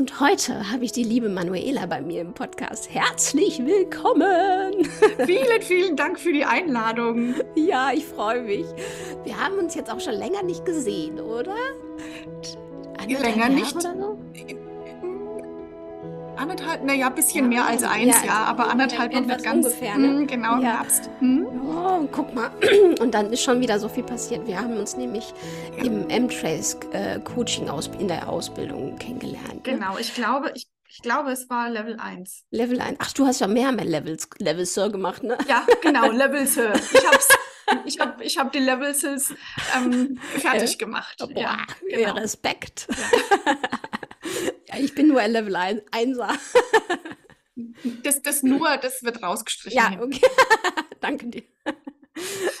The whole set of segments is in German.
Und heute habe ich die liebe Manuela bei mir im Podcast. Herzlich willkommen! Vielen, vielen Dank für die Einladung. Ja, ich freue mich. Wir haben uns jetzt auch schon länger nicht gesehen, oder? Länger Jahre nicht. Oder so? Anderthalb, naja, ein bisschen mehr als eins ja, Jahr, aber anderthalb und nicht ganz. Ungefähr, ne? Hm, genau, im ja. Herbst. Hm? Oh, guck mal. Und dann ist schon wieder so viel passiert. Wir haben uns nämlich ja. im M-Trace-Coaching äh, in der Ausbildung kennengelernt. Ne? Genau, ich glaube, ich ich glaube, es war Level 1. Level 1. Ach, du hast ja mehr mehr Levels, Level Sir gemacht, ne? Ja, genau, Level Sir. Ich habe ich hab, ich hab die Levels ähm, fertig gemacht. Boah, ja, genau. Respekt. Ja. Ja, ich bin nur ein Level 1, 1er. Das, das nur, das wird rausgestrichen. Ja, okay. Danke dir.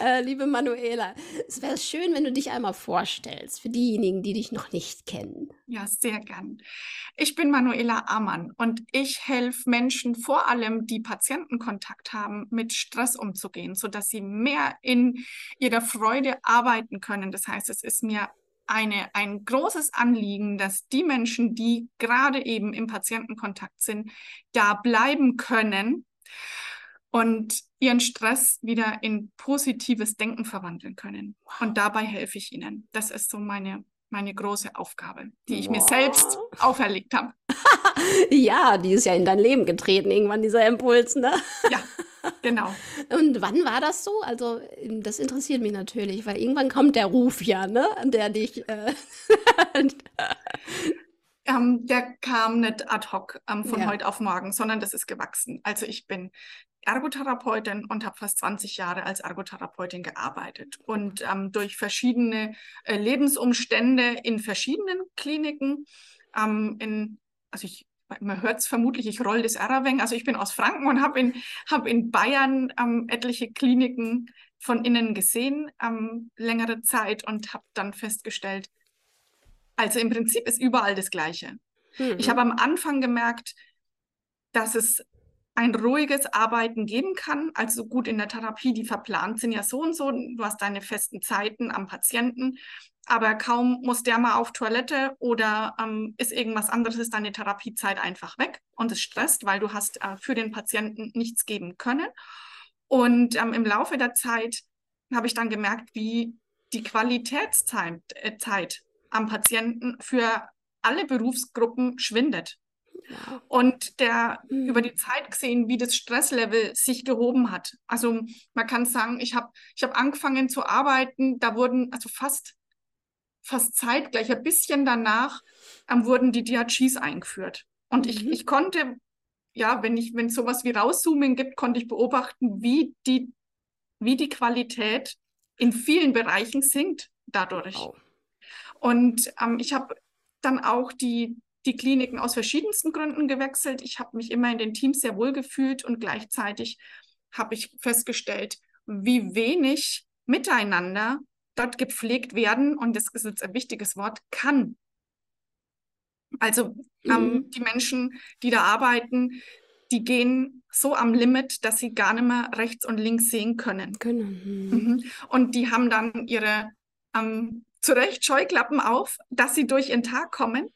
Äh, liebe Manuela, es wäre schön, wenn du dich einmal vorstellst für diejenigen, die dich noch nicht kennen. Ja, sehr gern. Ich bin Manuela Amann und ich helfe Menschen, vor allem die Patientenkontakt haben, mit Stress umzugehen, sodass sie mehr in ihrer Freude arbeiten können. Das heißt, es ist mir eine, ein großes Anliegen, dass die Menschen, die gerade eben im Patientenkontakt sind, da bleiben können und ihren Stress wieder in positives Denken verwandeln können. Und dabei helfe ich ihnen. Das ist so meine, meine große Aufgabe, die ich wow. mir selbst auferlegt habe. ja, die ist ja in dein Leben getreten, irgendwann dieser Impuls, ne? Ja, Genau. Und wann war das so? Also, das interessiert mich natürlich, weil irgendwann kommt der Ruf ja, ne? Der dich. Äh ähm, der kam nicht ad hoc ähm, von ja. heute auf morgen, sondern das ist gewachsen. Also, ich bin Ergotherapeutin und habe fast 20 Jahre als Ergotherapeutin gearbeitet und ähm, durch verschiedene äh, Lebensumstände in verschiedenen Kliniken, ähm, in, also ich man hört es vermutlich, ich roll das Erraweng. Also ich bin aus Franken und habe in, hab in Bayern ähm, etliche Kliniken von innen gesehen, ähm, längere Zeit und habe dann festgestellt, also im Prinzip ist überall das Gleiche. Mhm. Ich habe am Anfang gemerkt, dass es ein ruhiges Arbeiten geben kann. Also gut in der Therapie, die verplant sind ja so und so. Du hast deine festen Zeiten am Patienten aber kaum muss der mal auf Toilette oder ähm, ist irgendwas anderes, ist deine Therapiezeit einfach weg und es stresst, weil du hast äh, für den Patienten nichts geben können. Und ähm, im Laufe der Zeit habe ich dann gemerkt, wie die Qualitätszeit äh, Zeit am Patienten für alle Berufsgruppen schwindet. Und der mhm. über die Zeit gesehen, wie das Stresslevel sich gehoben hat. Also man kann sagen, ich habe ich hab angefangen zu arbeiten, da wurden also fast fast zeitgleich, ein bisschen danach, ähm, wurden die DRGs eingeführt. Und mhm. ich, ich konnte, ja, wenn ich, wenn es sowas wie Rauszoomen gibt, konnte ich beobachten, wie die, wie die Qualität in vielen Bereichen sinkt dadurch. Wow. Und ähm, ich habe dann auch die, die Kliniken aus verschiedensten Gründen gewechselt. Ich habe mich immer in den Teams sehr wohl gefühlt und gleichzeitig habe ich festgestellt, wie wenig miteinander dort gepflegt werden, und das ist jetzt ein wichtiges Wort, kann. Also ähm, mhm. die Menschen, die da arbeiten, die gehen so am Limit, dass sie gar nicht mehr rechts und links sehen können. können. Mhm. mhm. Und die haben dann ihre ähm, zu Recht Scheuklappen auf, dass sie durch ihren Tag kommen.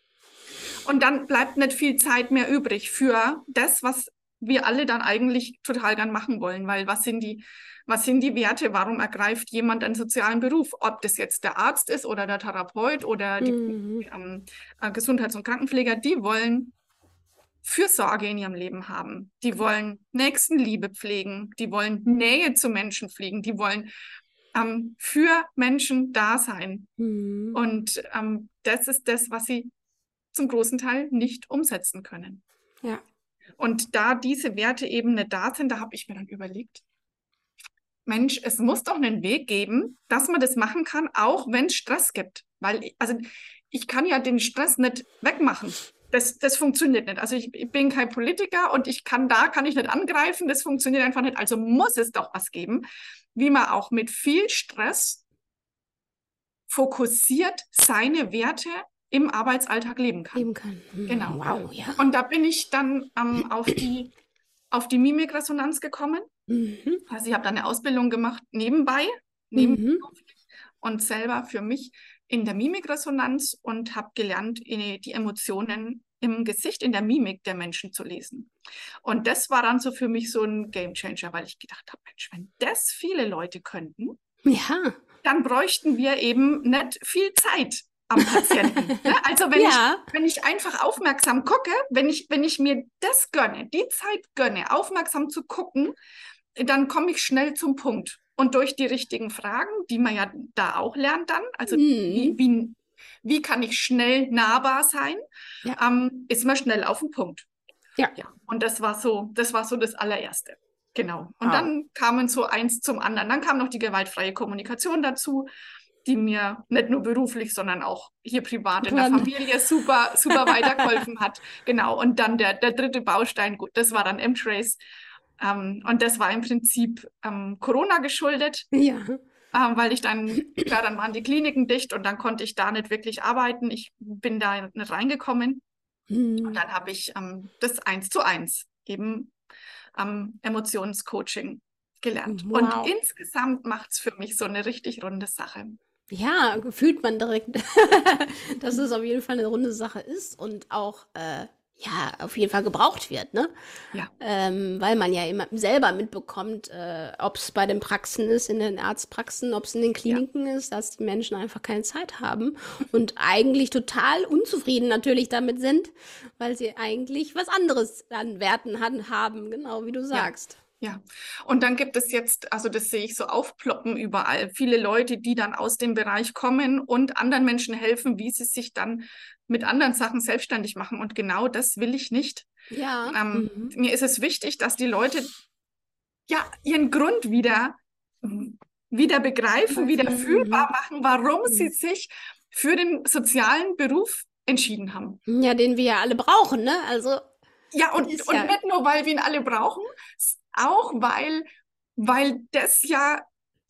Und dann bleibt nicht viel Zeit mehr übrig für das, was wir alle dann eigentlich total gern machen wollen, weil was sind die was sind die Werte? Warum ergreift jemand einen sozialen Beruf? Ob das jetzt der Arzt ist oder der Therapeut oder die mhm. ähm, äh, Gesundheits- und Krankenpfleger, die wollen Fürsorge in ihrem Leben haben. Die wollen Nächstenliebe pflegen. Die wollen Nähe zu Menschen pflegen. Die wollen ähm, für Menschen da sein. Mhm. Und ähm, das ist das, was sie zum großen Teil nicht umsetzen können. Ja. Und da diese Werte eben nicht da sind, da habe ich mir dann überlegt, Mensch, es muss doch einen Weg geben, dass man das machen kann, auch wenn es Stress gibt. Weil, also ich kann ja den Stress nicht wegmachen. das, das funktioniert nicht. Also ich, ich, bin kein Politiker und ich kann da, kann ich nicht angreifen, das funktioniert einfach nicht. Also muss es doch was geben, wie man auch mit viel Stress fokussiert seine Werte im Arbeitsalltag leben kann. Leben kann. Mhm. Genau. Wow, ja. Und da bin ich dann ähm, auf die, auf die Mimikresonanz gekommen. Mhm. Also ich habe da eine Ausbildung gemacht nebenbei, Mhm. und selber für mich in der Mimikresonanz und habe gelernt, die Emotionen im Gesicht, in der Mimik der Menschen zu lesen. Und das war dann so für mich so ein Gamechanger, weil ich gedacht habe, Mensch, wenn das viele Leute könnten, Ja. dann bräuchten wir eben nicht viel Zeit am Patienten. ne? Also wenn, Ja. ich, wenn ich einfach aufmerksam gucke, wenn ich, wenn ich mir das gönne, die Zeit gönne, aufmerksam zu gucken, dann komme ich schnell zum Punkt. Und durch die richtigen Fragen, die man ja da auch lernt dann, also wie, Mhm. wie, wie kann ich schnell nahbar sein, Ja. ähm, ist man schnell auf den Punkt. Ja. ja. Und das war so, das war so das allererste. Genau. Und Wow. dann kamen so eins zum anderen. Dann kam noch die gewaltfreie Kommunikation dazu, die mir nicht nur beruflich, sondern auch hier privat in der Familie super, super weitergeholfen hat. Genau. Und dann der, der dritte Baustein, gut, das war dann M-Trace. Ähm, und das war im Prinzip ähm, Corona geschuldet, Ja. ähm, weil ich dann, klar, dann waren die Kliniken dicht und dann konnte ich da nicht wirklich arbeiten. Ich bin da nicht reingekommen. Mhm. Und dann habe ich ähm, das eins zu eins eben am Emotionscoaching gelernt. Wow. Und insgesamt macht es für mich so eine richtig runde Sache. Ja, fühlt man direkt, dass es auf jeden Fall eine runde Sache ist und auch äh, ja auf jeden Fall gebraucht wird, ne? Ja. Ähm, weil man ja immer selber mitbekommt, äh, ob es bei den Praxen ist, in den Arztpraxen, ob es in den Kliniken ist, dass die Menschen einfach keine Zeit haben und eigentlich total unzufrieden natürlich damit sind, weil sie eigentlich was anderes an Werten haben, genau wie du sagst. Ja, und dann gibt es jetzt, also das sehe ich so aufploppen überall, viele Leute, die dann aus dem Bereich kommen und anderen Menschen helfen, wie sie sich dann mit anderen Sachen selbstständig machen. Und genau das will ich nicht. Ja. Ähm, mhm. Mir ist es wichtig, dass die Leute ja ihren Grund wieder, wieder begreifen, wieder Mhm. fühlbar machen, warum Mhm. sie sich für den sozialen Beruf entschieden haben. Ja, den wir ja alle brauchen, ne? Also Ja, und, und ja- nicht nur, weil wir ihn alle brauchen, auch weil, weil das ja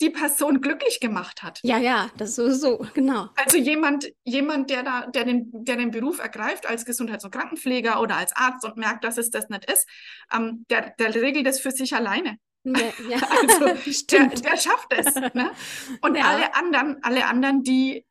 die Person glücklich gemacht hat. Ja, ja, das sowieso, genau. Also jemand, jemand, der da, der den, der den Beruf ergreift als Gesundheits- und Krankenpfleger oder als Arzt und merkt, dass es das nicht ist, ähm, der, der regelt das für sich alleine. Ja, ja. Also der, stimmt. der schafft es. Ne? Und Ja. alle anderen, alle anderen, die,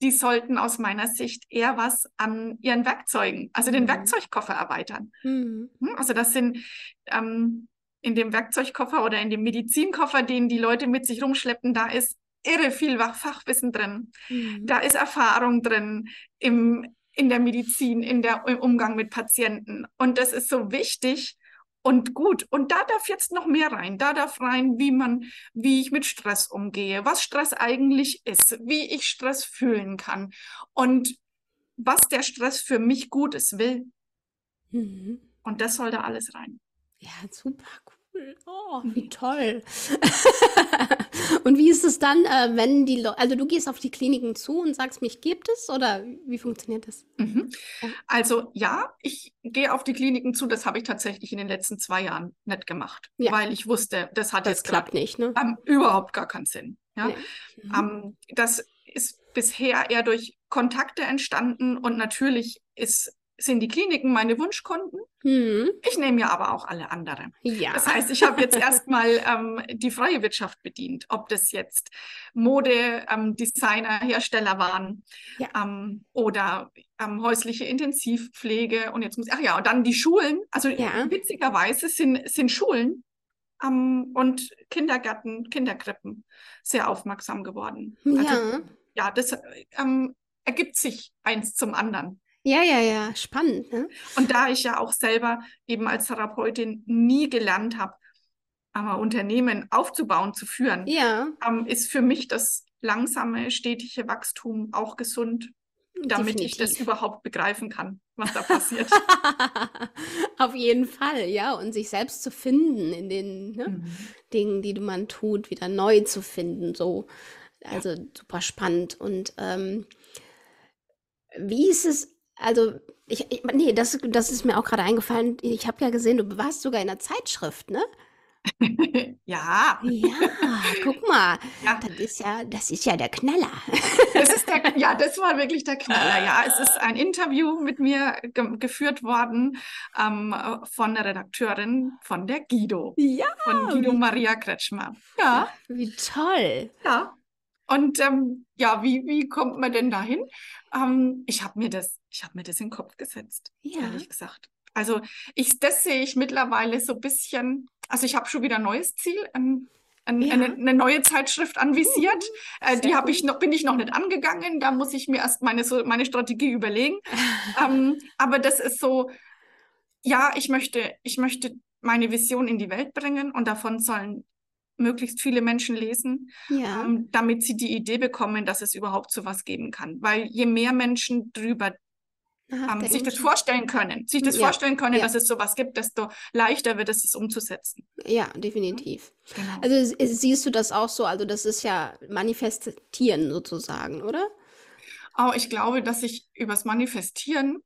die sollten aus meiner Sicht eher was an ihren Werkzeugen, also den Mhm. Werkzeugkoffer erweitern. Mhm. Hm, Also das sind ähm, in dem Werkzeugkoffer oder in dem Medizinkoffer, den die Leute mit sich rumschleppen, da ist irre viel Fachwissen drin. Mhm. Da ist Erfahrung drin im, in der Medizin, in der, im Umgang mit Patienten. Und das ist so wichtig und gut. Und da darf jetzt noch mehr rein. Da darf rein, wie man, wie ich mit Stress umgehe, was Stress eigentlich ist, wie ich Stress fühlen kann und was der Stress für mich Gutes will. Mhm. Und das soll da alles rein. Ja, super cool. Oh, wie toll. Und wie ist es dann, äh, wenn die Leute, also du gehst auf die Kliniken zu und sagst, mich gibt es oder wie funktioniert das? Mhm. Also ja, ich gehe auf die Kliniken zu. Das habe ich tatsächlich in den letzten zwei Jahren nicht gemacht, Ja. weil ich wusste, das hat Das jetzt klappt nicht, ne? ähm, überhaupt gar keinen Sinn. Ja? Nee. Mhm. Ähm, das ist bisher eher durch Kontakte entstanden und natürlich ist, sind die Kliniken meine Wunschkunden. Mhm. Ich nehme ja aber auch alle anderen. Ja. Das heißt, ich habe jetzt erstmal ähm, die freie Wirtschaft bedient, ob das jetzt Mode, ähm, Designer, Hersteller waren Ja. ähm, oder ähm, häusliche Intensivpflege und jetzt muss ach ja, und dann die Schulen. Also Ja. witzigerweise sind, sind Schulen ähm, und Kindergärten, Kinderkrippen sehr aufmerksam geworden. Also ja. ja, das ähm, ergibt sich eins zum anderen. Ja, ja, ja, spannend, ne? Und da ich ja auch selber eben als Therapeutin nie gelernt habe, aber Unternehmen aufzubauen, zu führen, Ja, ähm, ist für mich das langsame, stetige Wachstum auch gesund, damit ich das definitiv. überhaupt begreifen kann, was da passiert. Auf jeden Fall, ja. Und sich selbst zu finden in den ne, Mhm. Dingen, die man tut, wieder neu zu finden, so. Also super spannend. Und ähm, wie ist es, Also, ich, ich, nee, das, das ist mir auch gerade eingefallen. Ich habe ja gesehen, du warst sogar in der Zeitschrift, ne? Ja. Ja, guck mal. Ja. Das ist ja, das ist ja der Knaller. Das ist der, ja, das war wirklich der Knaller. Ja, es ist ein Interview mit mir ge geführt worden ähm, von der Redakteurin von der Guido, Ja, von Guido Maria Kretschmer. Ja, wie toll. ja. Und ähm, ja, wie, wie kommt man denn dahin? Ähm, ich habe mir das, ich habe mir das in den Kopf gesetzt, Ja. ehrlich gesagt. Also ich, das sehe ich mittlerweile so ein bisschen. Also ich habe schon wieder ein neues Ziel. Ähm, ein, Ja. eine, eine neue Zeitschrift anvisiert. Äh, sehr die habe ich noch, bin ich noch nicht angegangen. Da muss ich mir erst meine, so, meine Strategie überlegen. ähm, aber das ist so, ja, ich möchte, ich möchte meine Vision in die Welt bringen und davon sollen möglichst viele Menschen lesen, Ja, ähm, damit sie die Idee bekommen, dass es überhaupt so was geben kann. Weil je mehr Menschen drüber ähm, sich das vorstellen können, sich das Ja, vorstellen können, ja. dass es sowas gibt, desto leichter wird es, es umzusetzen. Ja, definitiv. Genau. Also s- siehst du das auch so? Also das ist ja manifestieren sozusagen, oder? Oh, ich glaube, dass ich übers Manifestieren,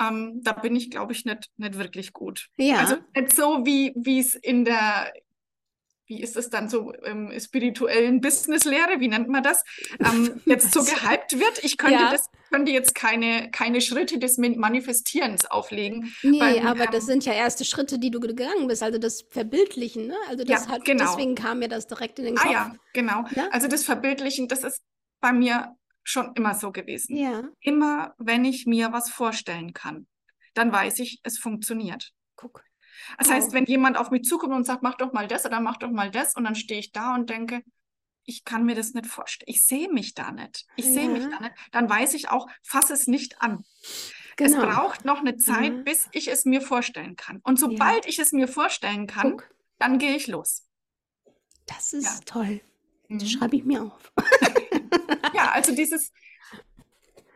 ähm, da bin ich, glaube ich, nicht, nicht wirklich gut. Ja. Also nicht so, wie es in der, wie ist es dann so ähm, spirituellen Businesslehre, wie nennt man das, ähm, jetzt so gehypt wird. Ich könnte Ja. das, könnte jetzt keine, keine Schritte des Manifestierens auflegen. Nee, weil, aber das ähm, sind ja erste Schritte, die du gegangen bist. Also das Verbildlichen, ne? Also das Ja, hat, genau. deswegen kam mir das direkt in den Ah Kopf. ja, genau. Ja? Also das Verbildlichen, das ist bei mir schon immer so gewesen. Ja, Immer, wenn ich mir was vorstellen kann, dann weiß ich, es funktioniert. guck. Das Wow. heißt, wenn jemand auf mich zukommt und sagt, mach doch mal das oder mach doch mal das, und dann stehe ich da und denke, ich kann mir das nicht vorstellen. Ich sehe mich da nicht. Ich sehe mich Ja. da nicht. Dann weiß ich auch, fass es nicht an. Genau. Es braucht noch eine Zeit, Ja. bis ich es mir vorstellen kann. Und sobald ich es mir vorstellen kann, Guck, dann gehe ich los. das ist Ja. toll. Das Mhm. schreibe ich mir auf. Ja, also dieses,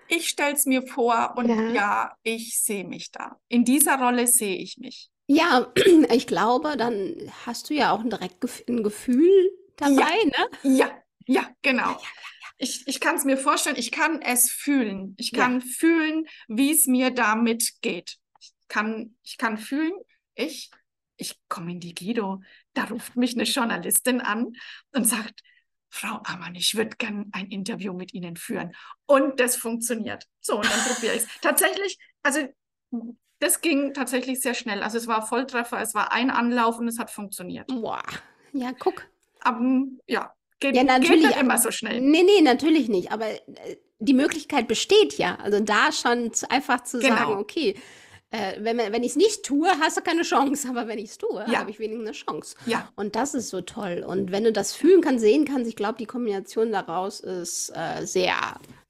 ich stelle es mir vor und Ja. ja. ich sehe mich da. In dieser Rolle sehe ich mich. Ja, ich glaube, dann hast du ja auch ein direkt gef- ein Gefühl dabei, ne? Ja, ja, genau. Ich, ich kann es mir vorstellen, ich kann es fühlen. Ich Ja. kann fühlen, wie es mir damit geht. Ich kann, ich kann fühlen, ich, ich komme in die Guido, da ruft mich eine Journalistin an und sagt, Frau Ammann, ich würde gern ein Interview mit Ihnen führen. Und das funktioniert. So, und dann probiere ich es. Tatsächlich, also das ging tatsächlich sehr schnell. Also es war Volltreffer, es war ein Anlauf und es hat funktioniert. Boah. Ja, guck. Aber ja, geht, Ja, geht natürlich, nicht immer so schnell. Nee, nee, natürlich nicht. Aber äh, die Möglichkeit besteht ja. Also da schon einfach zu Genau. sagen, okay, äh, wenn, wenn ich es nicht tue, hast du keine Chance. Aber wenn ich es tue, Ja. habe ich wenigstens eine Chance. Ja, Und das ist so toll. Und wenn du das fühlen kannst, sehen kannst, ich glaube, die Kombination daraus ist äh, sehr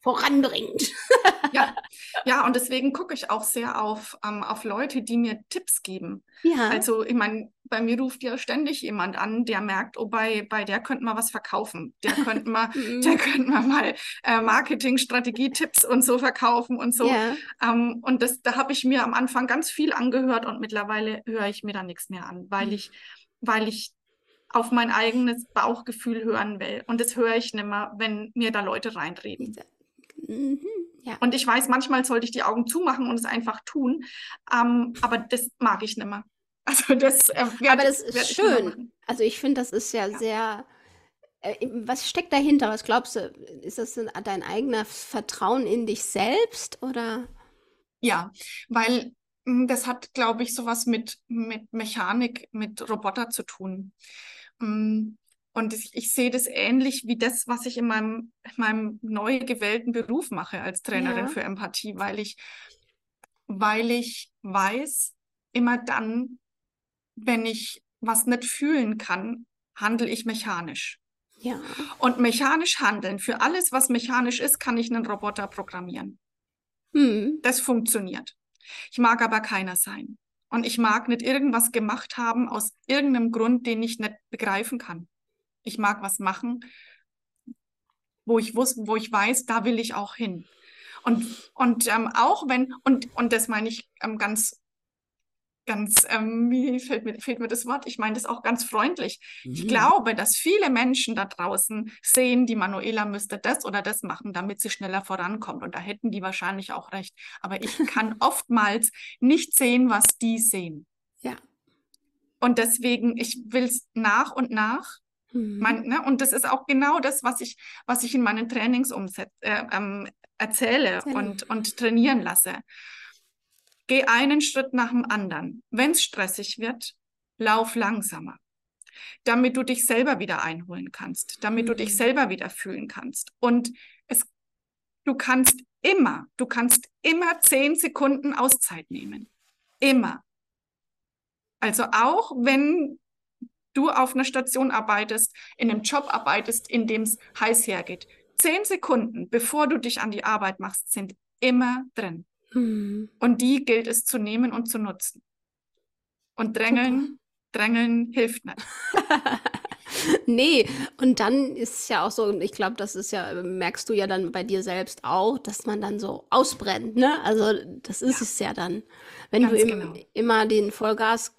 voranbringend. ja, ja, und deswegen gucke ich auch sehr auf, ähm, auf Leute, die mir Tipps geben. Ja, Also, ich meine, bei mir ruft ja ständig jemand an, der merkt, oh, bei, bei der könnten wir was verkaufen. Der könnte mal, Mhm. der könnte mal, mal äh, Marketing-Strategie-Tipps und so verkaufen und so. ja, Ähm, und das, da habe ich mir am Anfang ganz viel angehört und mittlerweile höre ich mir da nichts mehr an, weil Mhm. ich, weil ich auf mein eigenes Bauchgefühl hören will. Und das höre ich nicht mehr, wenn mir da Leute reinreden. mhm. Ja. Und ich weiß, manchmal sollte ich die Augen zumachen und es einfach tun, ähm, aber das mag ich nicht mehr. Also das äh, werd- Aber das ist schön. Also ich finde, das ist ja, Ja. sehr. Äh, was steckt dahinter? Was glaubst du? Ist das dein eigener Vertrauen in dich selbst oder? Ja, weil mh, das hat, glaube ich, sowas mit, mit Mechanik, mit Roboter zu tun. Und ich, ich sehe das ähnlich wie das, was ich in meinem, in meinem neu gewählten Beruf mache als Trainerin Ja. für Empathie, weil ich, weil ich weiß, immer dann, wenn ich was nicht fühlen kann, handle ich mechanisch. Ja. Und mechanisch handeln, für alles, was mechanisch ist, kann ich einen Roboter programmieren. Hm. Das funktioniert. Ich mag aber keiner sein. Und ich mag nicht irgendwas gemacht haben aus irgendeinem Grund, den ich nicht begreifen kann. Ich mag was machen, wo ich wus wo ich weiß, da will ich auch hin. Und, und ähm, auch wenn, und, und das meine ich ähm, ganz ganz, ähm, wie fällt mir, fehlt mir das Wort? Ich meine das auch ganz freundlich. Mhm. Ich glaube, dass viele Menschen da draußen sehen, die Manuela müsste das oder das machen, damit sie schneller vorankommt. Und da hätten die wahrscheinlich auch recht. Aber ich kann oftmals nicht sehen, was die sehen. Ja. Und deswegen, ich will es nach und nach. Mhm. Man, ne? Und das ist auch genau das, was ich, was ich in meinen Trainings umset, äh, ähm, erzähle ja. und, und trainieren lasse. Geh einen Schritt nach dem anderen. Wenn es stressig wird, lauf langsamer, damit du dich selber wieder einholen kannst, damit mhm. du dich mhm. selber wieder fühlen kannst. Und es, du kannst immer, du kannst immer zehn Sekunden Auszeit nehmen. Immer. Also auch wenn du auf einer Station arbeitest, in einem Job arbeitest, in dem es heiß hergeht. Zehn Sekunden, bevor du dich an die Arbeit machst, sind immer drin. Mhm. Und die gilt es zu nehmen und zu nutzen. Und drängeln, Super. drängeln hilft nicht. nee, und dann ist es ja auch so, ich glaube, das ist ja, merkst du ja dann bei dir selbst auch, dass man dann so ausbrennt, ne? Also das ist ja. es ja dann. Wenn Ganz du im, genau. immer den Vollgas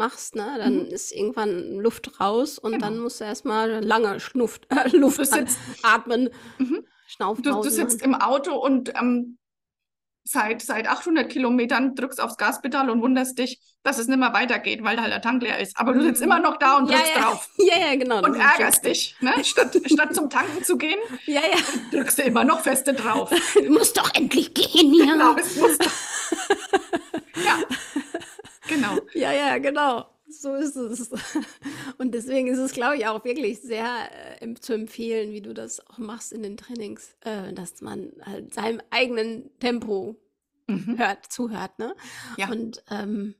machst, ne, dann mhm. ist irgendwann Luft raus und genau. dann musst du erstmal lange Schnuft, äh, Luft atmen. Mhm. Du, du, sitzt im Auto und ähm, seit, seit 800 Kilometern, drückst aufs Gaspedal und wunderst dich, dass es nicht mehr weitergeht, weil halt der Tank leer ist. Aber du sitzt immer noch da und drückst ja, ja. drauf. Ja, ja, genau. Und ärgerst dich. Ne? Statt, statt zum Tanken zu gehen, ja, ja. drückst du immer noch feste drauf. Du musst doch endlich gehen, ja. Genau, es muss doch. ja, genau. Ja, ja, genau. So ist es. Und deswegen ist es, glaube ich, auch wirklich sehr äh, zu empfehlen, wie du das auch machst in den Trainings, äh, dass man halt seinem eigenen Tempo mhm. hört, zuhört, ne? Ja. Und, ähm,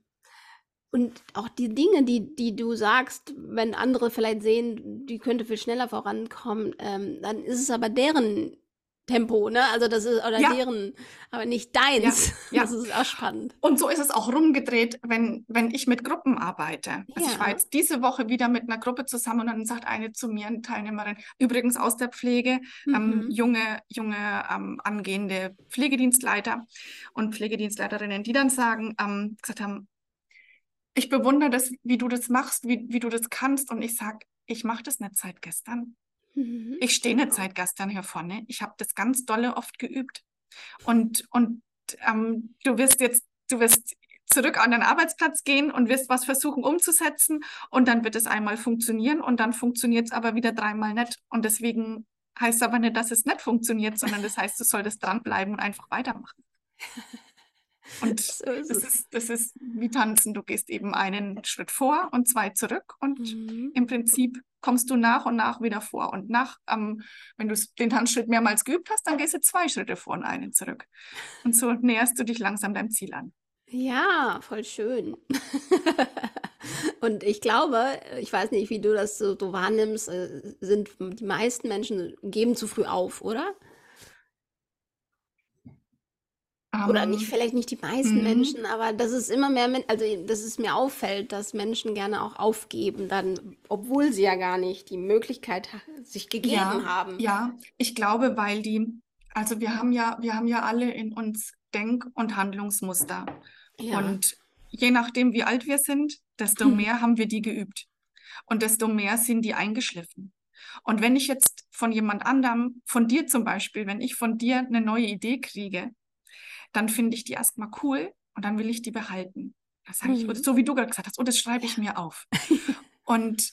und auch die Dinge, die, die du sagst, wenn andere vielleicht sehen, die könnte viel schneller vorankommen, ähm, dann ist es aber deren Tempo, ne? Also das ist oder ja. deren, aber nicht deins. Ja. Das ist auch spannend. Und so ist es auch rumgedreht, wenn, wenn ich mit Gruppen arbeite. Also ich war jetzt diese Woche wieder mit einer Gruppe zusammen und dann sagt eine zu mir, eine Teilnehmerin, übrigens aus der Pflege, ähm, mhm. ähm, junge, junge ähm, angehende Pflegedienstleiter und Pflegedienstleiterinnen, die dann sagen, ähm, gesagt haben, ich bewundere das, wie du das machst, wie, wie du das kannst. Und ich sage, ich mache das nicht seit gestern. Mhm. Ich stehe eine Zeit gestern hier vorne. Ich habe das ganz dolle oft geübt. Und, und ähm, du wirst jetzt, du wirst zurück an den Arbeitsplatz gehen und wirst was versuchen umzusetzen und dann wird es einmal funktionieren und dann funktioniert es aber wieder dreimal nicht. Und deswegen heißt aber nicht, dass es nicht funktioniert, sondern das heißt, du solltest dranbleiben und einfach weitermachen. Und so ist das, ist, das ist wie tanzen. Du gehst eben einen Schritt vor und zwei zurück und mhm. im Prinzip kommst du nach und nach wieder vor. Und nach, ähm, wenn du den Tanzschritt mehrmals geübt hast, dann gehst du zwei Schritte vor und einen zurück. Und so näherst du dich langsam deinem Ziel an. Ja, voll schön. und ich glaube, ich weiß nicht, wie du das so, so wahrnimmst, äh, sind die meisten Menschen geben zu früh auf, oder? Oder nicht, ähm, vielleicht nicht die meisten mhm. Menschen, aber das ist immer mehr, also dass es mir auffällt, dass Menschen gerne auch aufgeben, dann, obwohl sie ja gar nicht die Möglichkeit sich gegeben ja, haben. Ja, ich glaube, weil die, also wir haben ja, wir haben ja alle in uns Denk- und Handlungsmuster. Ja. Und je nachdem, wie alt wir sind, desto hm. mehr haben wir die geübt. Und desto mehr sind die eingeschliffen. Und wenn ich jetzt von jemand anderem, von dir zum Beispiel, wenn ich von dir eine neue Idee kriege, dann finde ich die erstmal cool und dann will ich die behalten. Das sage ich, mhm. so wie du gerade gesagt hast, oh, das schreibe ich mir auf. und,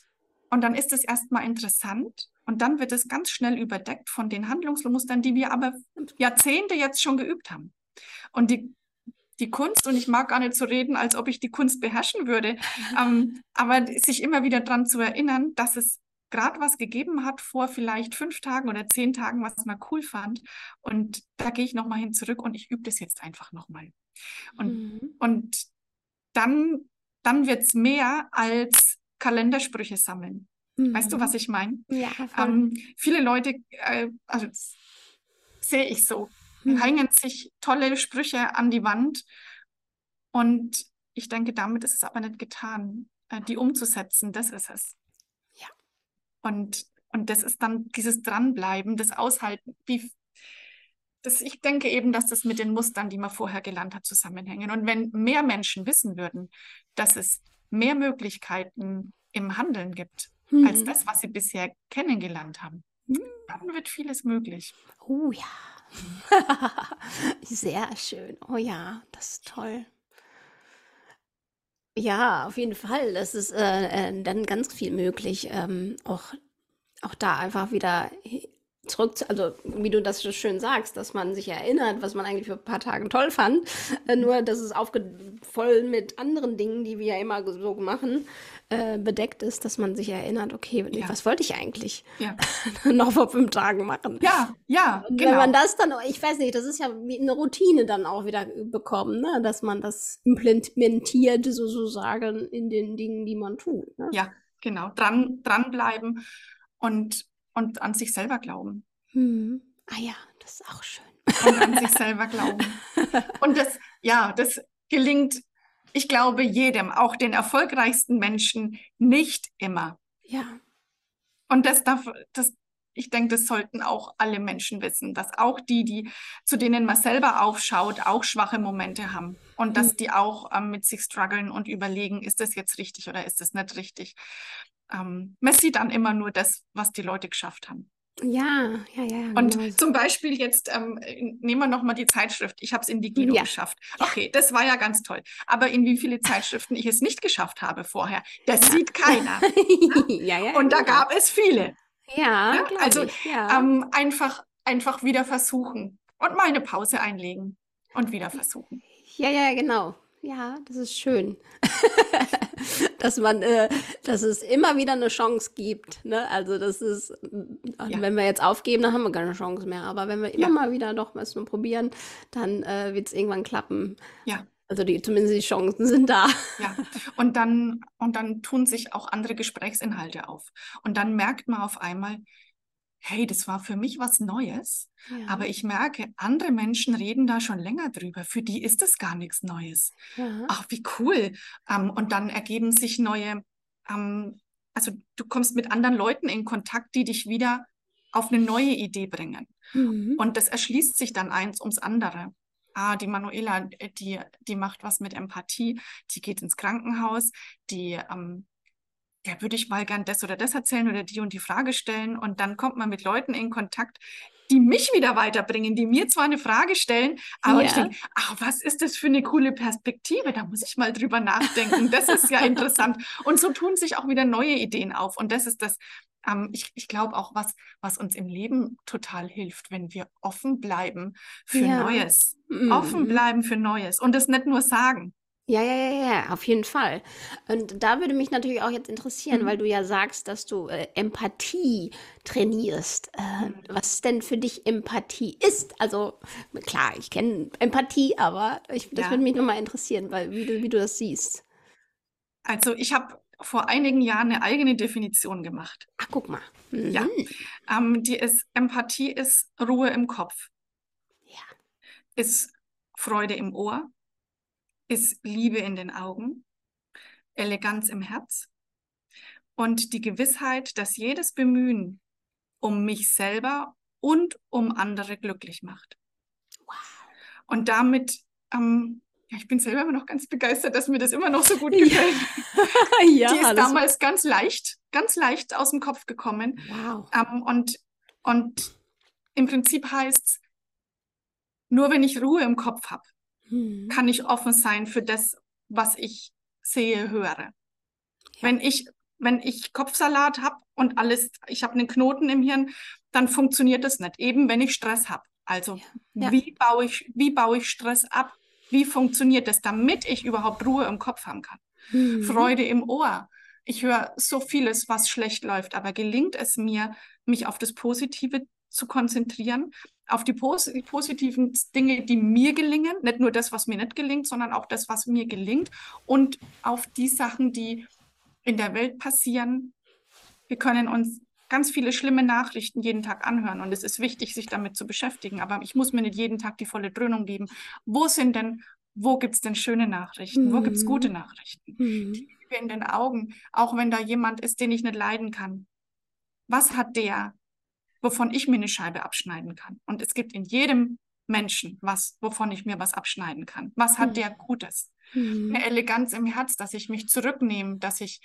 und dann ist es erstmal interessant und dann wird es ganz schnell überdeckt von den Handlungsmustern, die wir aber Jahrzehnte jetzt schon geübt haben. Und die, die Kunst, und ich mag gar nicht so reden, als ob ich die Kunst beherrschen würde, ähm, aber sich immer wieder daran zu erinnern, dass es gerade was gegeben hat vor vielleicht fünf Tagen oder zehn Tagen, was man cool fand. Und da gehe ich nochmal hin zurück und ich übe das jetzt einfach nochmal. Und, mhm. und dann, dann wird es mehr als Kalendersprüche sammeln. Mhm. Weißt du, was ich meine? Ja, ähm, viele Leute, äh, also sehe ich so, mhm. hängen sich tolle Sprüche an die Wand. Und ich denke, damit ist es aber nicht getan, äh, die umzusetzen. Das ist es. Und, und das ist dann dieses Dranbleiben, das Aushalten. Wie, das, ich denke eben, dass das mit den Mustern, die man vorher gelernt hat, zusammenhängen. Und wenn mehr Menschen wissen würden, dass es mehr Möglichkeiten im Handeln gibt, hm. als das, was sie bisher kennengelernt haben, hm. dann wird vieles möglich. Oh ja. Sehr schön. Oh ja, das ist toll. Ja, auf jeden Fall. Das ist äh, äh, dann ganz viel möglich. Ähm, auch, auch da einfach wieder zurück, zu, also wie du das so schön sagst, dass man sich erinnert, was man eigentlich für ein paar Tage toll fand, äh, nur dass es voll mit anderen Dingen, die wir ja immer so machen, äh, bedeckt ist, dass man sich erinnert, okay, ja. was wollte ich eigentlich ja. noch vor fünf Tagen machen? Ja, ja, Und genau. Wenn man das dann, ich weiß nicht, das ist ja wie eine Routine dann auch wieder bekommen, ne? dass man das implementiert sozusagen in den Dingen, die man tut. Ne? Ja, genau, dran, dranbleiben und und an sich selber glauben. Hm. Ah ja, das ist auch schön. Und an sich selber glauben. Und das, ja, das gelingt, ich glaube, jedem, auch den erfolgreichsten Menschen, nicht immer. Ja. Und das darf, das, ich denke, das sollten auch alle Menschen wissen, dass auch die, die, zu denen man selber aufschaut, auch schwache Momente haben. Und dass hm. die auch ähm, mit sich strugglen und überlegen, ist das jetzt richtig oder ist das nicht richtig ähm, man sieht dann immer nur das, was die Leute geschafft haben. Ja, ja, ja. Und genau. zum Beispiel jetzt ähm, nehmen wir nochmal die Zeitschrift. Ich habe es in die Guido ja. geschafft. Okay, das war ja ganz toll. Aber in wie viele Zeitschriften ich es nicht geschafft habe vorher, das ja. sieht keiner. ja, ja, Und da genau. gab es viele. Ja, also ähm, einfach, einfach wieder versuchen und mal eine Pause einlegen und wieder versuchen. Ja, ja, genau. Ja, das ist schön. dass man, äh, dass es immer wieder eine Chance gibt. Ne? Also das ist, ja. wenn wir jetzt aufgeben, dann haben wir keine Chance mehr. Aber wenn wir immer ja. mal wieder doch was probieren, dann äh, wird es irgendwann klappen. Ja. Also die, zumindest die Chancen sind da. Ja, und dann, und dann tun sich auch andere Gesprächsinhalte auf. Und dann merkt man auf einmal, hey, das war für mich was Neues, ja. aber ich merke, andere Menschen reden da schon länger drüber. Für die ist das gar nichts Neues. Ja. Ach, wie cool. Ähm, und dann ergeben sich neue, ähm, also du kommst mit anderen Leuten in Kontakt, die dich wieder auf eine neue Idee bringen. Mhm. Und das erschließt sich dann eins ums andere. Ah, die Manuela, äh, die, die macht was mit Empathie, die geht ins Krankenhaus, die ähm, ja, würde ich mal gern das oder das erzählen oder die und die Frage stellen. Und dann kommt man mit Leuten in Kontakt, die mich wieder weiterbringen, die mir zwar eine Frage stellen, aber ja. ich denke, ach, was ist das für eine coole Perspektive? Da muss ich mal drüber nachdenken. Das ist ja interessant. Und so tun sich auch wieder neue Ideen auf. Und das ist das, ähm, ich, ich glaube auch, was, was uns im Leben total hilft, wenn wir offen bleiben für ja. Neues. Mhm. Offen bleiben für Neues und es nicht nur sagen. Ja, ja, ja, ja, auf jeden Fall. Und da würde mich natürlich auch jetzt interessieren, Mhm. weil du ja sagst, dass du äh, Empathie trainierst. Äh, Mhm. was denn für dich Empathie ist? Also klar, ich kenne Empathie, aber ich, das würde mich nochmal interessieren, weil wie du, wie du das siehst. Also ich habe vor einigen Jahren eine eigene Definition gemacht. Ach, guck mal. Ja, Mhm. ähm, die ist, Empathie ist Ruhe im Kopf, Ja. ist Freude im Ohr, ist Liebe in den Augen, Eleganz im Herz und die Gewissheit, dass jedes Bemühen um mich selber und um andere glücklich macht. Wow. Und damit, ähm, ja, ich bin selber immer noch ganz begeistert, dass mir das immer noch so gut gefällt. ja, die ist damals ganz leicht, ganz leicht aus dem Kopf gekommen. Wow. Ähm, und, und im Prinzip heißt es, nur wenn ich Ruhe im Kopf habe, mhm. kann ich offen sein für das, was ich sehe, höre. Ja. Wenn ich wenn ich Kopfsalat habe und alles, ich habe einen Knoten im Hirn, dann funktioniert das nicht. Eben wenn ich Stress habe. Also ja. wie baue ich wie baue ich Stress ab? Wie funktioniert das, damit ich überhaupt Ruhe im Kopf haben kann? Mhm. Freude im Ohr. Ich höre so vieles, was schlecht läuft, aber gelingt es mir, mich auf das Positive zu konzentrieren, auf die, pos positiven Dinge, die mir gelingen, nicht nur das, was mir nicht gelingt, sondern auch das, was mir gelingt und auf die Sachen, die in der Welt passieren. Wir können uns ganz viele schlimme Nachrichten jeden Tag anhören und es ist wichtig, sich damit zu beschäftigen, aber ich muss mir nicht jeden Tag die volle Dröhnung geben. Wo sind denn, wo gibt es denn schöne Nachrichten? Mhm. Wo gibt es gute Nachrichten? Mhm. Die Liebe in den Augen, auch wenn da jemand ist, den ich nicht leiden kann. Was hat der? Wovon ich mir eine Scheibe abschneiden kann. Und es gibt in jedem Menschen, was, wovon ich mir was abschneiden kann? Was hat Mhm. der Gutes? Mhm. Eine Eleganz im Herz, dass ich mich zurücknehme, dass ich,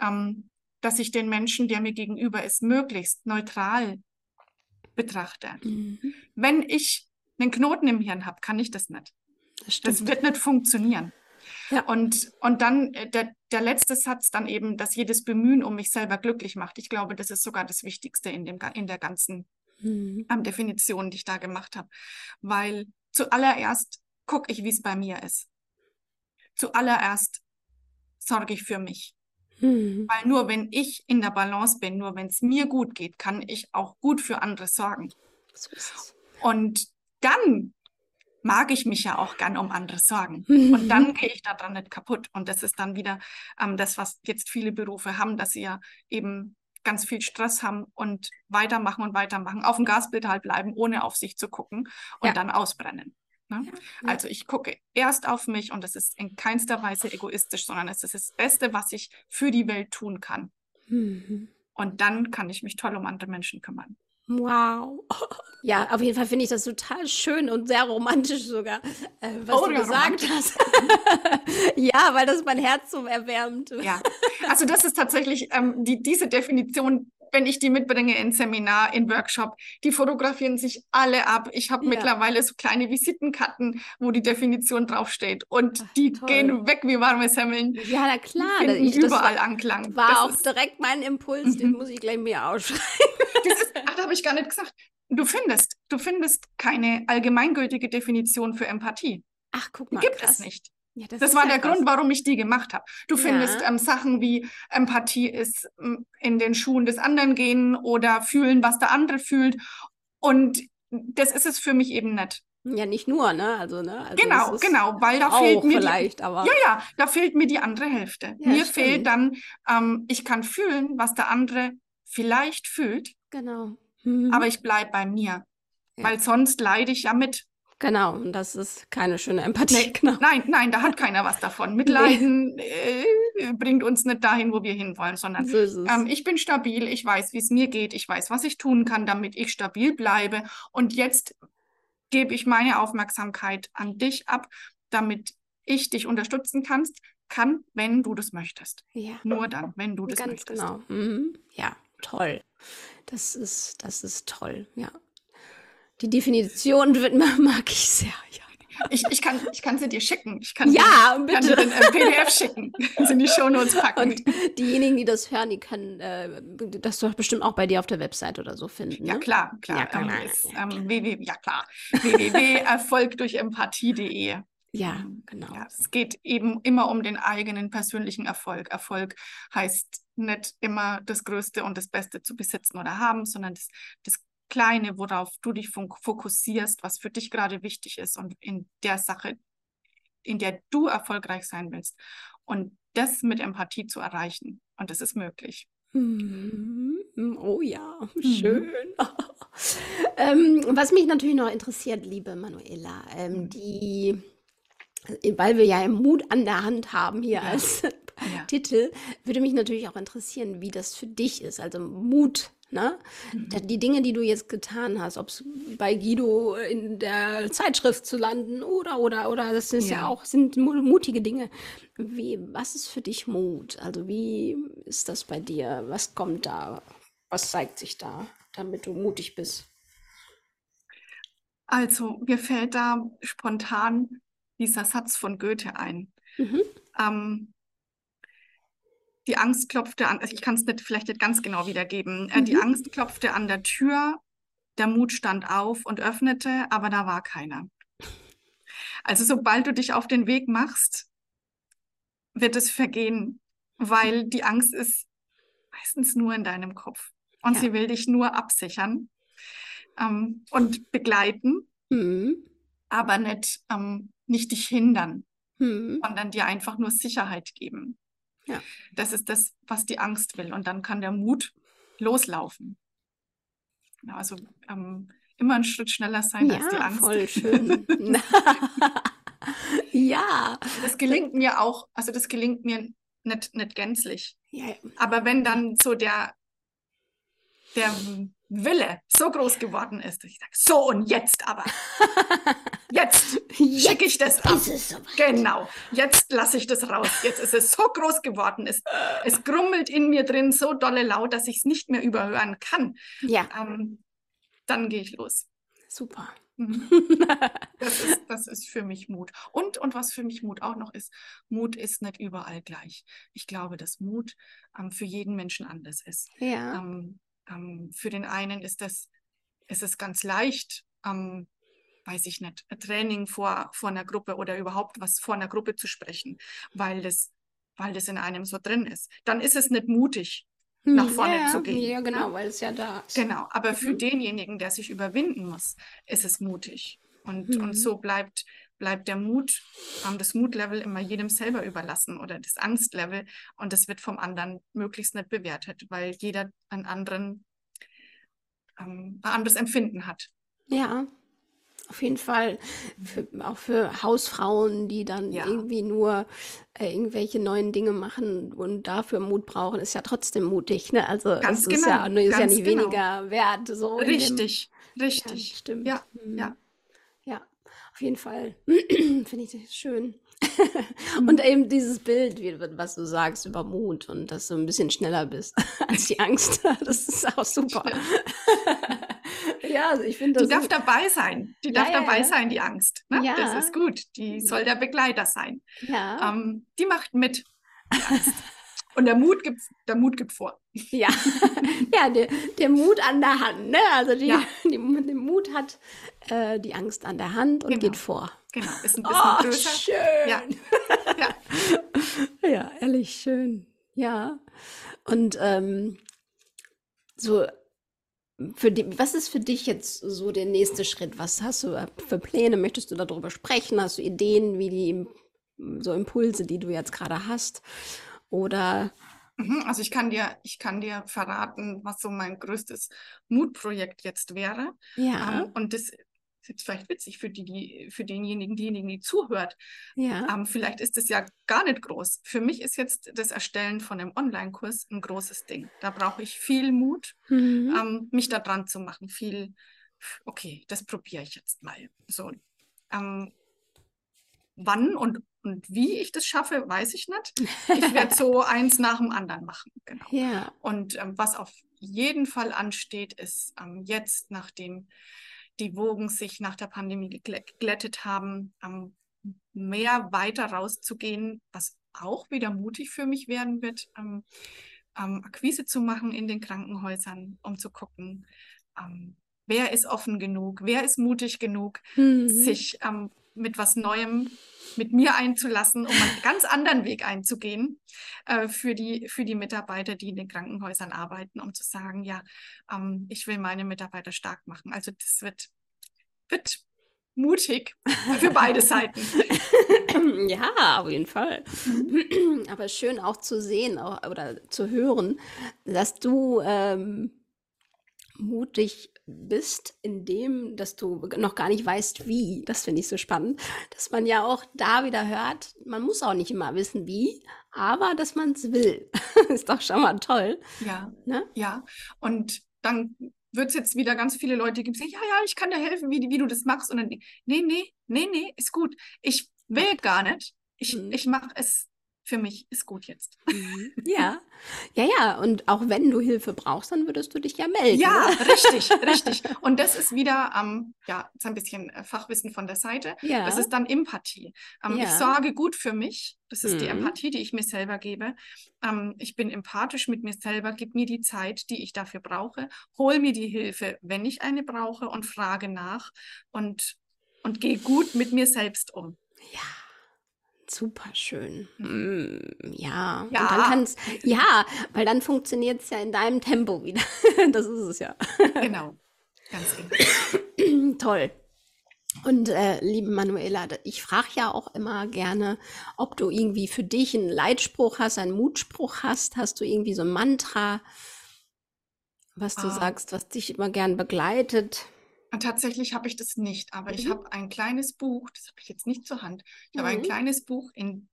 ähm, dass ich den Menschen, der mir gegenüber ist, möglichst neutral betrachte. Mhm. Wenn ich einen Knoten im Hirn habe, kann ich das nicht. Das Das wird nicht funktionieren. Ja. Und, und dann äh, der, der letzte Satz dann eben, dass jedes Bemühen um mich selber glücklich macht. Ich glaube, das ist sogar das Wichtigste in, dem, in der ganzen Mhm. ähm, Definition, die ich da gemacht habe. Weil zuallererst gucke ich, wie es bei mir ist. Zuallererst sorge ich für mich. Mhm. Weil nur wenn ich in der Balance bin, nur wenn es mir gut geht, kann ich auch gut für andere sorgen. So. Und dann mag ich mich ja auch gern um andere sorgen. Und dann gehe ich daran nicht kaputt. Und das ist dann wieder ähm, das, was jetzt viele Berufe haben, dass sie ja eben ganz viel Stress haben und weitermachen und weitermachen, auf dem Gaspedal bleiben, ohne auf sich zu gucken und Ja. dann ausbrennen. Ne? Ja. Also ich gucke erst auf mich und das ist in keinster Weise egoistisch, sondern es ist das Beste, was ich für die Welt tun kann. Mhm. Und dann kann ich mich toll um andere Menschen kümmern. Wow. Ja, auf jeden Fall finde ich das total schön und sehr romantisch sogar, äh, was Oh, du gesagt hast. ja, weil das mein Herz so erwärmt. Ja, also das ist tatsächlich ähm, die, diese Definition, wenn ich die mitbringe in Seminar, in Workshop, die fotografieren sich alle ab. Ich habe Ja. mittlerweile so kleine Visitenkarten, wo die Definition draufsteht und Ach, die toll. gehen weg wie warme Semmeln. Ja, na klar. Ich, das überall war, Anklang. war das auch direkt mein Impuls, den Mhm. muss ich gleich mir ausschreiben. das ach, da habe ich gar nicht gesagt. Du findest, du findest keine allgemeingültige Definition für Empathie. Ach, guck Die mal. gibt krass. es nicht. Ja, das Das war ja der krass. Grund, warum ich die gemacht habe. Du findest Ja. ähm, Sachen wie Empathie ist ähm, in den Schuhen des anderen gehen oder fühlen, was der andere fühlt. Und das ist es für mich eben nicht. Ja, nicht nur, ne? Also, ne? Also genau, genau, weil da fehlt mir die, vielleicht, aber. ja, ja, da fehlt mir die andere Hälfte. Ja, mir stimmt. fehlt dann, ähm, ich kann fühlen, was der andere vielleicht fühlt, Genau. Mhm. aber ich bleibe bei mir, Ja. weil sonst leide ich ja mit. Genau, und das ist keine schöne Empathie. Nee, Genau. Nein, nein, da hat keiner was davon. Mitleiden äh, bringt uns nicht dahin, wo wir hinwollen, sondern So. Ähm, ich bin stabil, ich weiß, wie es mir geht, ich weiß, was ich tun kann, damit ich stabil bleibe. Und jetzt gebe ich meine Aufmerksamkeit an dich ab, damit ich dich unterstützen kannst, kann, wenn du das möchtest. ja. Nur dann, wenn du das Ganz möchtest. genau. Mhm. Ja, toll. Das ist, das ist toll, ja. Die Definition wird- mag ich sehr, ja. Ich, ich, kann, ich kann sie dir schicken. Ich kann Ja, dir, kann dir bitte. den äh, PDF schicken. Kannst in die Shownotes packen. Und diejenigen, die das hören, die können äh, das doch bestimmt auch bei dir auf der Website oder so finden. Ja, ne? klar, klar. Ja, klar, ähm, ist, ja, ähm, www, ja, klar. www.erfolgdurchempathie.de. Ja, genau. Ja, es geht eben immer um den eigenen persönlichen Erfolg. Erfolg heißt nicht immer das Größte und das Beste zu besitzen oder haben, sondern das, das Kleine, worauf du dich fok- fokussierst, was für dich gerade wichtig ist und in der Sache, in der du erfolgreich sein willst. Und das mit Empathie zu erreichen. Und das ist möglich. Mhm. Oh ja, Mhm. schön. ähm, was mich natürlich noch interessiert, liebe Manuela, ähm, Mhm. die, weil wir ja Mut an der Hand haben hier Ja. als Ja. Titel, würde mich natürlich auch interessieren, wie das für dich ist. Also Mut, ne? Mhm. Die Dinge, die du jetzt getan hast, ob es bei Guido in der Zeitschrift zu landen oder, oder, oder, das ist ja, Ja. auch, sind mu- mutige Dinge. Wie, was ist für dich Mut? Also wie ist das bei dir? Was kommt da? Was zeigt sich da, damit du mutig bist? Also, mir fällt da spontan dieser Satz von Goethe ein. Mhm. Ähm, die Angst klopfte an, also ich kann es nicht, vielleicht nicht ganz genau wiedergeben. Äh, die Mhm. Angst klopfte an der Tür, der Mut stand auf und öffnete, aber da war keiner. Also sobald du dich auf den Weg machst, wird es vergehen, weil die Angst ist meistens nur in deinem Kopf und Ja. sie will dich nur absichern ähm, und begleiten, Mhm. Aber nicht, ähm, nicht dich hindern Mhm. sondern dir einfach nur Sicherheit geben. Ja. Das ist das, was die Angst will. Und dann kann der Mut loslaufen. Also ähm, immer einen Schritt schneller sein als die Ja, Angst. voll schön. ja. Das gelingt mir auch, also das gelingt mir nicht, nicht gänzlich. Ja, Aber wenn dann so der, der Wille so groß geworden ist, dass ich sage, so und jetzt aber. Jetzt schicke ich das ab. Genau, jetzt lasse ich das raus. Jetzt ist es so groß geworden. Es, es grummelt in mir drin so dolle laut, dass ich es nicht mehr überhören kann. Ja. Ähm, dann gehe ich los. Super. Mhm. Das ist, das ist für mich Mut. Und, und was für mich Mut auch noch ist, Mut ist nicht überall gleich. Ich glaube, dass Mut ähm, für jeden Menschen anders ist. Ja. Ähm, ähm, für den einen ist das, ist es ganz leicht, ähm, weiß ich nicht, ein Training vor, vor einer Gruppe oder überhaupt was vor einer Gruppe zu sprechen, weil das, weil das in einem so drin ist. Dann ist es nicht mutig, nach Hm, vorne ja, zu gehen. Ja, genau, ne? weil es ja da ist. Genau, aber für Mhm. denjenigen, der sich überwinden muss, ist es mutig. Und, Mhm. und so bleibt, bleibt der Mut, ähm, das Mutlevel immer jedem selber überlassen oder das Angstlevel. Und das wird vom anderen möglichst nicht bewertet, weil jeder einen anderen, ähm, ein anderes Empfinden hat. Ja, auf jeden Fall. Für, auch für Hausfrauen, die dann Ja. irgendwie nur äh, irgendwelche neuen Dinge machen und dafür Mut brauchen, ist ja trotzdem mutig. Ne? Also Ganz es ist ja, genau, ist ja nicht genau. weniger wert. So in dem- Richtig, Ja, richtig. stimmt. Ja, Mhm. ja. Auf jeden Fall. Finde ich das schön. Und eben dieses Bild, wie, was du sagst über Mut und dass du ein bisschen schneller bist als die Angst. Das ist auch super. Ja, also ich finde Die das. darf dabei sein. Die darf ja, dabei ja. sein, die Angst. Ne? Ja. Das ist gut. Die soll der Begleiter sein. ja, Ähm, die macht mit. Die Angst. Und der Mut gibt, der Mut gibt vor. ja, ja, der, der Mut an der Hand, ne? Also die, Ja. die, der Mut hat äh, die Angst an der Hand und Genau. geht vor. Genau, ist ein bisschen Oh, größer. schön. Ja. Ja. Ja, ehrlich schön. Ja. Und ähm, so, für die, was ist für dich jetzt so der nächste Schritt? Was hast du für Pläne? Möchtest du darüber sprechen? Hast du Ideen, wie die so Impulse, die du jetzt gerade hast? Oder Mhm, Also ich kann dir, ich kann dir verraten, was so mein größtes Mutprojekt jetzt wäre. ja, Ähm, und das ist jetzt vielleicht witzig für die, die, für denjenigen, diejenigen, die zuhört. ja, Ähm, vielleicht ist es ja gar nicht groß. Für mich ist jetzt das Erstellen von einem Online-Kurs ein großes Ding. Da brauche ich viel Mut, mhm. ähm, mich da dran zu machen. Viel, okay, das probiere ich jetzt mal. So, wann und, und wie ich das schaffe, weiß ich nicht. Ich werde so eins nach dem anderen machen. Genau. ja, Und ähm, was auf jeden Fall ansteht, ist ähm, jetzt, nachdem die Wogen sich nach der Pandemie geglä- geglättet haben, ähm, mehr weiter rauszugehen, was auch wieder mutig für mich werden wird, ähm, ähm, Akquise zu machen in den Krankenhäusern, um zu gucken, ähm, wer ist offen genug, wer ist mutig genug, mhm. sich ähm, mit was Neuem mit mir einzulassen, um einen ganz anderen Weg einzugehen äh, für die, für die Mitarbeiter, die in den Krankenhäusern arbeiten, um zu sagen, ja, ähm, ich will meine Mitarbeiter stark machen. Also das wird, wird mutig für beide Seiten. Ja, auf jeden Fall. Aber schön auch zu sehen auch, oder zu hören, dass du ähm, mutig bist, indem, dass du noch gar nicht weißt, wie. Das finde ich so spannend, dass man ja auch da wieder hört, man muss auch nicht immer wissen, wie, aber dass man es will. Ist doch schon mal toll. Ja, Ne? ja. Und dann wird es jetzt wieder ganz viele Leute geben, die sagen, ja, ja, ich kann dir helfen, wie, wie du das machst. Und dann, nee, nee, nee, nee, ist gut. Ich will gar nicht. Ich, Mhm. ich mache es für mich, ist gut jetzt. Ja, ja, ja. Und auch wenn du Hilfe brauchst, dann würdest du dich ja melden. Ja, ne? richtig, richtig. Und das ist wieder, ähm, ja, jetzt ein bisschen äh, Fachwissen von der Seite. Ja. Das ist dann Empathie. Ähm, Ich Ja. sorge gut für mich. Das ist die Mhm. Empathie, die ich mir selber gebe. Ähm, ich bin empathisch mit mir selber, gib mir die Zeit, die ich dafür brauche, hol mir die Hilfe, wenn ich eine brauche und frage nach und, und gehe gut mit mir selbst um. Ja, super schön. Mm, ja, und Ja. dann kann's, ja, weil dann funktioniert es ja in deinem Tempo wieder. Das ist es ja. Genau, ganz genau. Toll. Und äh, liebe Manuela, ich frage ja auch immer gerne, ob du irgendwie für dich einen Leitspruch hast, einen Mutspruch hast. Hast du irgendwie so ein Mantra, was du Ah. sagst, was dich immer gern begleitet? Und tatsächlich habe ich das nicht, aber ich Mhm. habe ein kleines Buch, das habe ich jetzt nicht zur Hand. Ich habe ein Mhm. kleines Buch, in,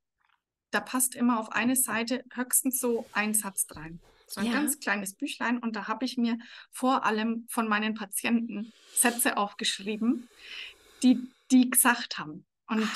da passt immer auf eine Seite höchstens so ein Satz rein. so ein Ja. ganz kleines Büchlein. Und da habe ich mir vor allem von meinen Patienten Sätze aufgeschrieben, die die gesagt haben. Und,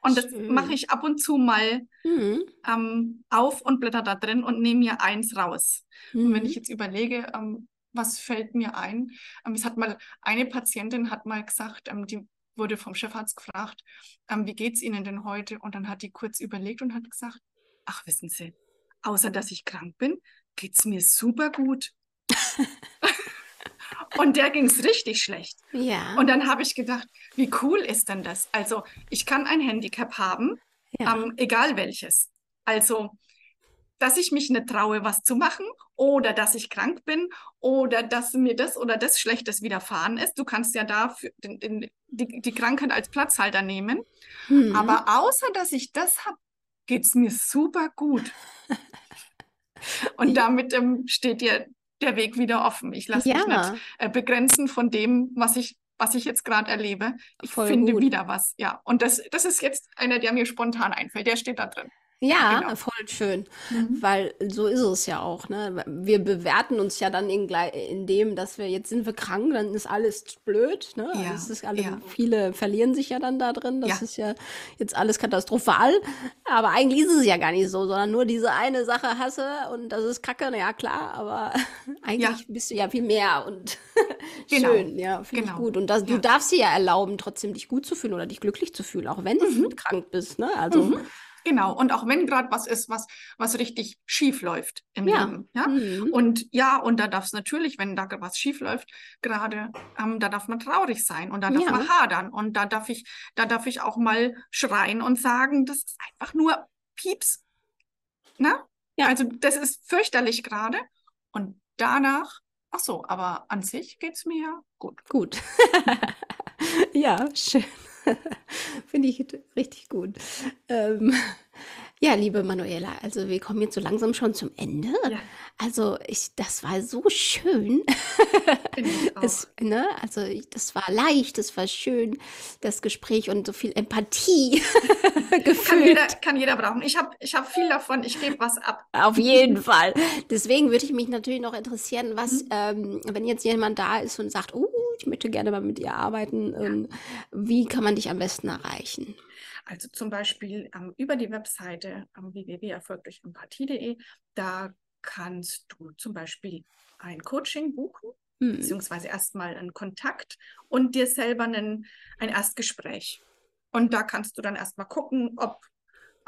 und das mache ich ab und zu mal Mhm. ähm, auf und blätter da drin und nehme mir eins raus. Und wenn Mhm. ich jetzt überlege, ähm, was fällt mir ein? Ähm, es hat mal eine Patientin hat mal gesagt, ähm, die wurde vom Chefarzt gefragt, ähm, wie geht's Ihnen denn heute? Und dann hat die kurz überlegt und hat gesagt, ach wissen Sie, außer dass ich krank bin, geht's mir super gut. und der ging's richtig schlecht. Ja. Und dann habe ich gedacht, wie cool ist denn das? Also ich kann ein Handicap haben, ja. ähm, egal welches. Also, dass ich mich nicht traue, was zu machen oder dass ich krank bin oder dass mir das oder das Schlechtes widerfahren ist. Du kannst ja dafür die, die Krankheit als Platzhalter nehmen. Mhm. Aber außer dass ich das habe, geht es mir super gut. Und damit ähm, steht dir der Weg wieder offen. Ich lasse mich ja. nicht äh, begrenzen von dem, was ich, was ich jetzt gerade erlebe. Ich Voll finde gut. wieder was. Ja, und das, das ist jetzt einer, der mir spontan einfällt. Der steht da drin. Ja, Genau. voll schön. Weil so ist es ja auch, ne? Wir bewerten uns ja dann in, in dem, dass wir jetzt sind wir krank, dann ist alles blöd, ne? Ja, Es ist alle, ja. viele verlieren sich ja dann da drin. Das Ja. ist ja jetzt alles katastrophal. Aber eigentlich ist es ja gar nicht so, sondern nur diese eine Sache hasse und das ist Kacke, na ja klar, aber eigentlich bist du ja viel mehr und Genau. schön, ja, finde ich Genau. gut. Und das, du darfst dir ja erlauben, trotzdem dich gut zu fühlen oder dich glücklich zu fühlen, auch wenn Mhm. du krank bist, ne? Also, Genau. Und auch wenn gerade was ist, was, was richtig schief läuft im Ja. Leben. Ja? mhm. Und ja, und da darf es natürlich, wenn da was schief läuft, gerade, ähm, da darf man traurig sein und da darf Ja. man hadern und da darf ich, da darf ich auch mal schreien und sagen, das ist einfach nur Pieps. Ne? Ja. Also das ist fürchterlich gerade. Und danach, ach so, aber an sich geht es mir ja gut. Gut. ja, schön. Finde ich richtig gut. Ähm, ja, liebe Manuela, also wir kommen jetzt so langsam schon zum Ende. Ja. Also ich, das war so schön. Finde ich auch. Es, ne, also ich, das war leicht, das war schön, das Gespräch und so viel Empathie kann, jeder, kann jeder brauchen. Ich habe ich hab viel davon, ich gebe was ab. Auf jeden Fall. Deswegen würde ich mich natürlich noch interessieren, was, Mhm. ähm, wenn jetzt jemand da ist und sagt, oh, ich möchte gerne mal mit dir arbeiten, ähm, wie kann man dich am besten erreichen? Also zum Beispiel ähm, über die Webseite ähm, www.erfolgdurchempathie.de, da kannst du zum Beispiel ein Coaching buchen, Hm. beziehungsweise erstmal einen Kontakt und dir selber einen, ein Erstgespräch. Und da kannst du dann erstmal gucken, ob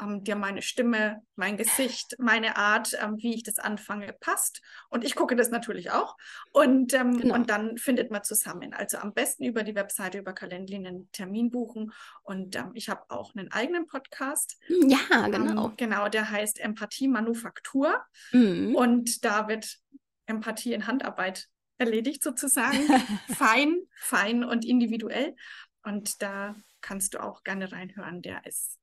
ähm, dir meine Stimme, mein Gesicht, meine Art, ähm, wie ich das anfange, passt. Und ich gucke das natürlich auch. Und, ähm, Genau. und dann findet man zusammen. Also am besten über die Webseite, über Calendly einen Termin buchen. Und ähm, ich habe auch einen eigenen Podcast. Ja, genau. Ähm, genau, der heißt Empathie Manufaktur. Mhm. Und da wird Empathie in Handarbeit erledigt sozusagen. fein, fein und individuell. Und da kannst du auch gerne reinhören. Der ist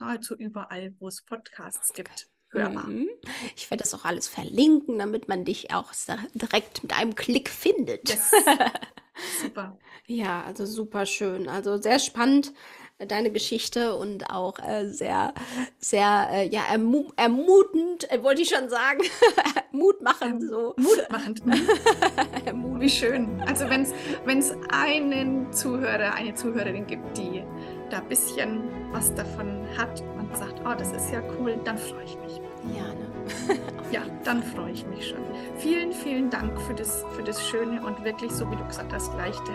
nahezu überall, wo es Podcasts gibt, hörbar. Mhm. Ich werde das auch alles verlinken, damit man dich auch direkt mit einem Klick findet. Yes. Super. Ja, also super schön. Also sehr spannend, äh, deine Geschichte und auch äh, sehr, sehr, äh, ja, ermu ermutend, äh, wollte ich schon sagen. Mutmachend so. Mutmachend. Wie schön. Also wenn es einen Zuhörer, eine Zuhörerin gibt, die da ein bisschen was davon hat und sagt, oh, das ist ja cool, dann freue ich mich. Ja, ne? Ja, dann freue ich mich schon. Vielen, vielen Dank für das, für das schöne und wirklich, so wie du gesagt hast, leichte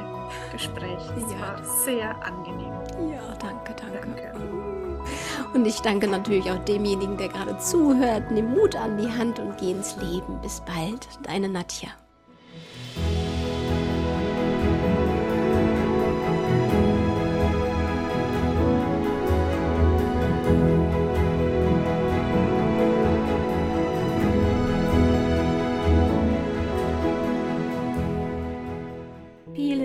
Gespräch. Es Ja. war sehr angenehm. Ja, danke, danke. Danke. Und ich danke natürlich auch demjenigen, der gerade zuhört. Nimm Mut an die Hand und geh ins Leben. Bis bald, deine Nadja.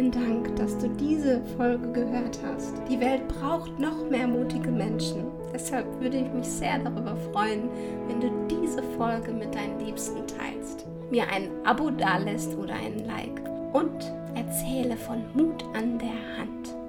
Vielen Dank, dass du diese Folge gehört hast. Die Welt braucht noch mehr mutige Menschen. Deshalb würde ich mich sehr darüber freuen, wenn du diese Folge mit deinen Liebsten teilst, mir ein Abo dalässt oder einen Like und erzähle von Mut an der Hand.